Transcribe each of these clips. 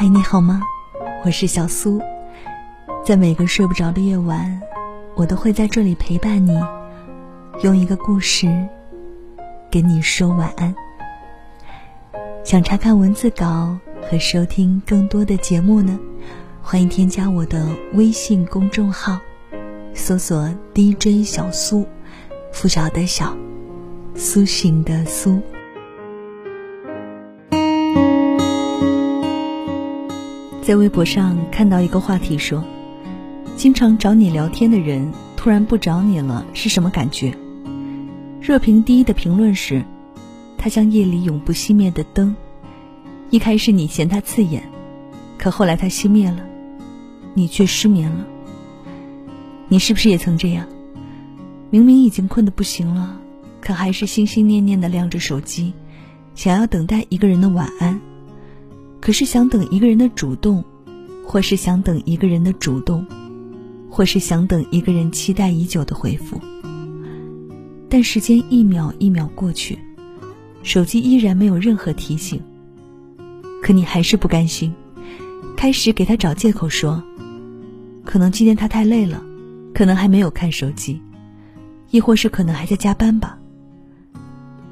嗨，你好吗？我是小苏，在每个睡不着的夜晚，我都会在这里陪伴你，用一个故事给你说晚安。想查看文字稿和收听更多的节目呢，欢迎添加我的微信公众号，搜索 DJ 小苏，拂晓的晓，苏醒的苏。在微博上看到一个话题说：“经常找你聊天的人突然不找你了，是什么感觉？”热评第一的评论是：“他像夜里永不熄灭的灯，一开始你嫌他刺眼，可后来他熄灭了，你却失眠了。你是不是也曾这样？明明已经困得不行了，可还是心心念念的亮着手机，想要等待一个人的晚安。”可是想等一个人的主动，或是想等一个人的主动，或是想等一个人期待已久的回复。但时间一秒一秒过去，手机依然没有任何提醒。可你还是不甘心，开始给他找借口说，可能今天他太累了，可能还没有看手机，亦或是可能还在加班吧。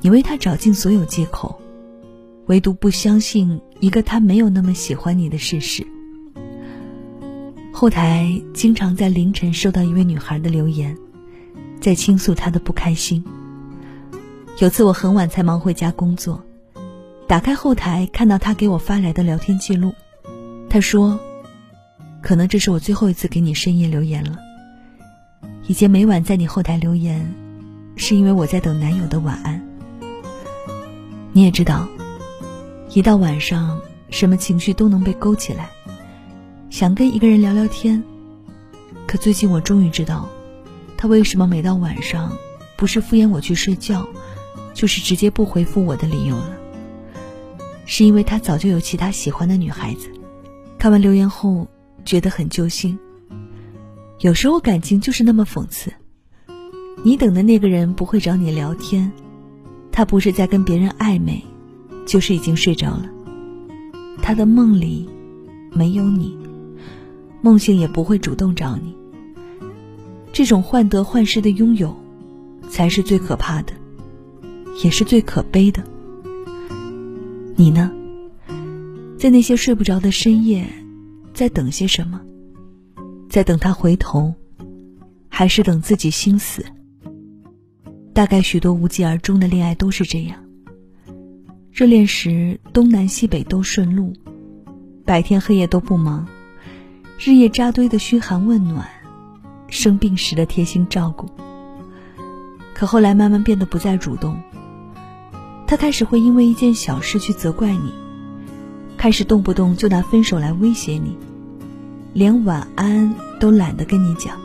你为他找尽所有借口。唯独不相信一个他没有那么喜欢你的事实。后台经常在凌晨收到一位女孩的留言，在倾诉她的不开心。有次我很晚才忙回家工作，打开后台看到她给我发来的聊天记录，她说：“可能这是我最后一次给你深夜留言了。以前每晚在你后台留言，是因为我在等男友的晚安。你也知道。”一到晚上，什么情绪都能被勾起来，想跟一个人聊聊天。可最近我终于知道，他为什么每到晚上，不是敷衍我去睡觉，就是直接不回复我的理由了。是因为他早就有其他喜欢的女孩子。看完留言后，觉得很揪心。有时候感情就是那么讽刺，你等的那个人不会找你聊天，他不是在跟别人暧昧。就是已经睡着了，他的梦里没有你，梦醒也不会主动找你。这种患得患失的拥有，才是最可怕的，也是最可悲的。你呢？在那些睡不着的深夜，在等些什么？在等他回头，还是等自己心死？大概许多无疾而终的恋爱都是这样。热恋时，东南西北都顺路，白天黑夜都不忙，日夜扎堆的嘘寒问暖，生病时的贴心照顾。可后来慢慢变得不再主动，他开始会因为一件小事去责怪你，开始动不动就拿分手来威胁你，连晚安都懒得跟你讲。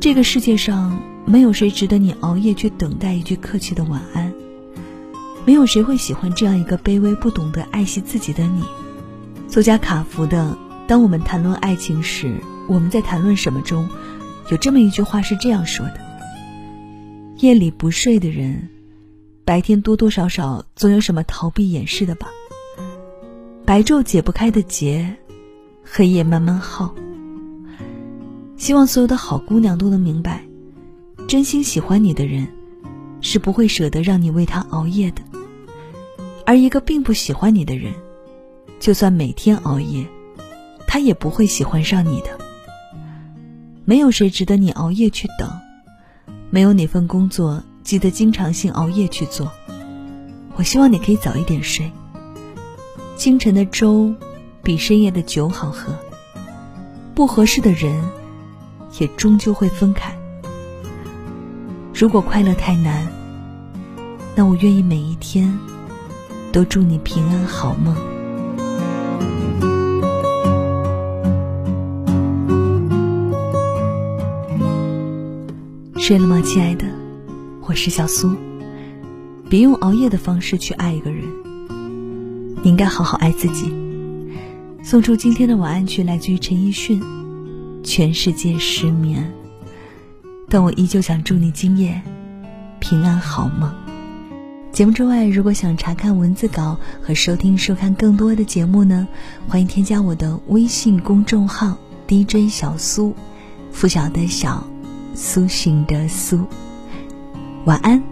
这个世界上没有谁值得你熬夜去等待一句客气的晚安。没有谁会喜欢这样一个卑微不懂得爱惜自己的你。作家卡福的《当我们谈论爱情时，我们在谈论什么》中，有这么一句话是这样说的：夜里不睡的人，白天多多少少总有什么逃避掩饰的吧。白昼解不开的结，黑夜慢慢耗。希望所有的好姑娘都能明白，真心喜欢你的人。是不会舍得让你为他熬夜的，而一个并不喜欢你的人，就算每天熬夜，他也不会喜欢上你的。没有谁值得你熬夜去等，没有哪份工作记得经常性熬夜去做。我希望你可以早一点睡。清晨的粥比深夜的酒好喝。不合适的人，也终究会分开。如果快乐太难，那我愿意每一天都祝你平安好梦。睡了吗，亲爱的？我是小苏。别用熬夜的方式去爱一个人，你应该好好爱自己。送出今天的晚安曲，来自于陈奕迅，《全世界失眠》。但我依旧想祝你今夜平安好梦。节目之外，如果想查看文字稿和收听、收看更多的节目呢，欢迎添加我的微信公众号 DJ 小苏，拂晓的晓，苏醒的苏。晚安，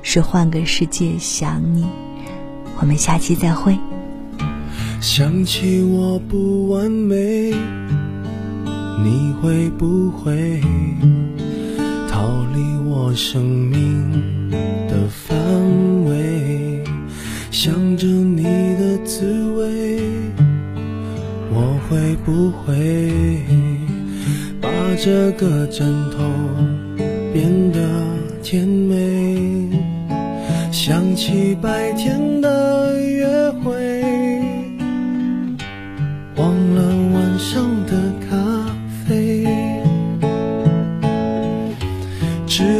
是换个世界想你。我们下期再会。想起我不完美，你会不会逃离我生命的范围？想着你的滋味，我会不会把这个枕头变得甜美？想起白天的约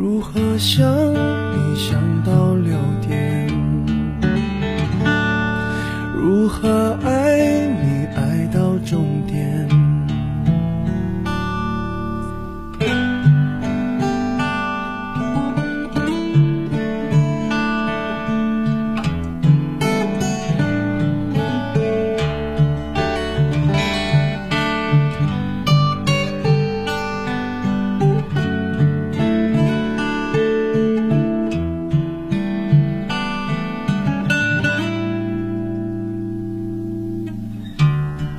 如何想你想到六点？如何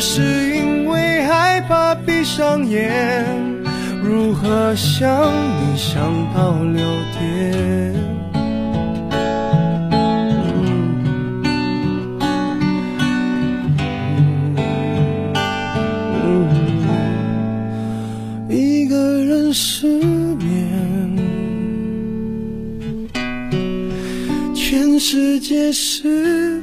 是因为害怕闭上眼。如何想你想到六点？一个人失眠。全世界失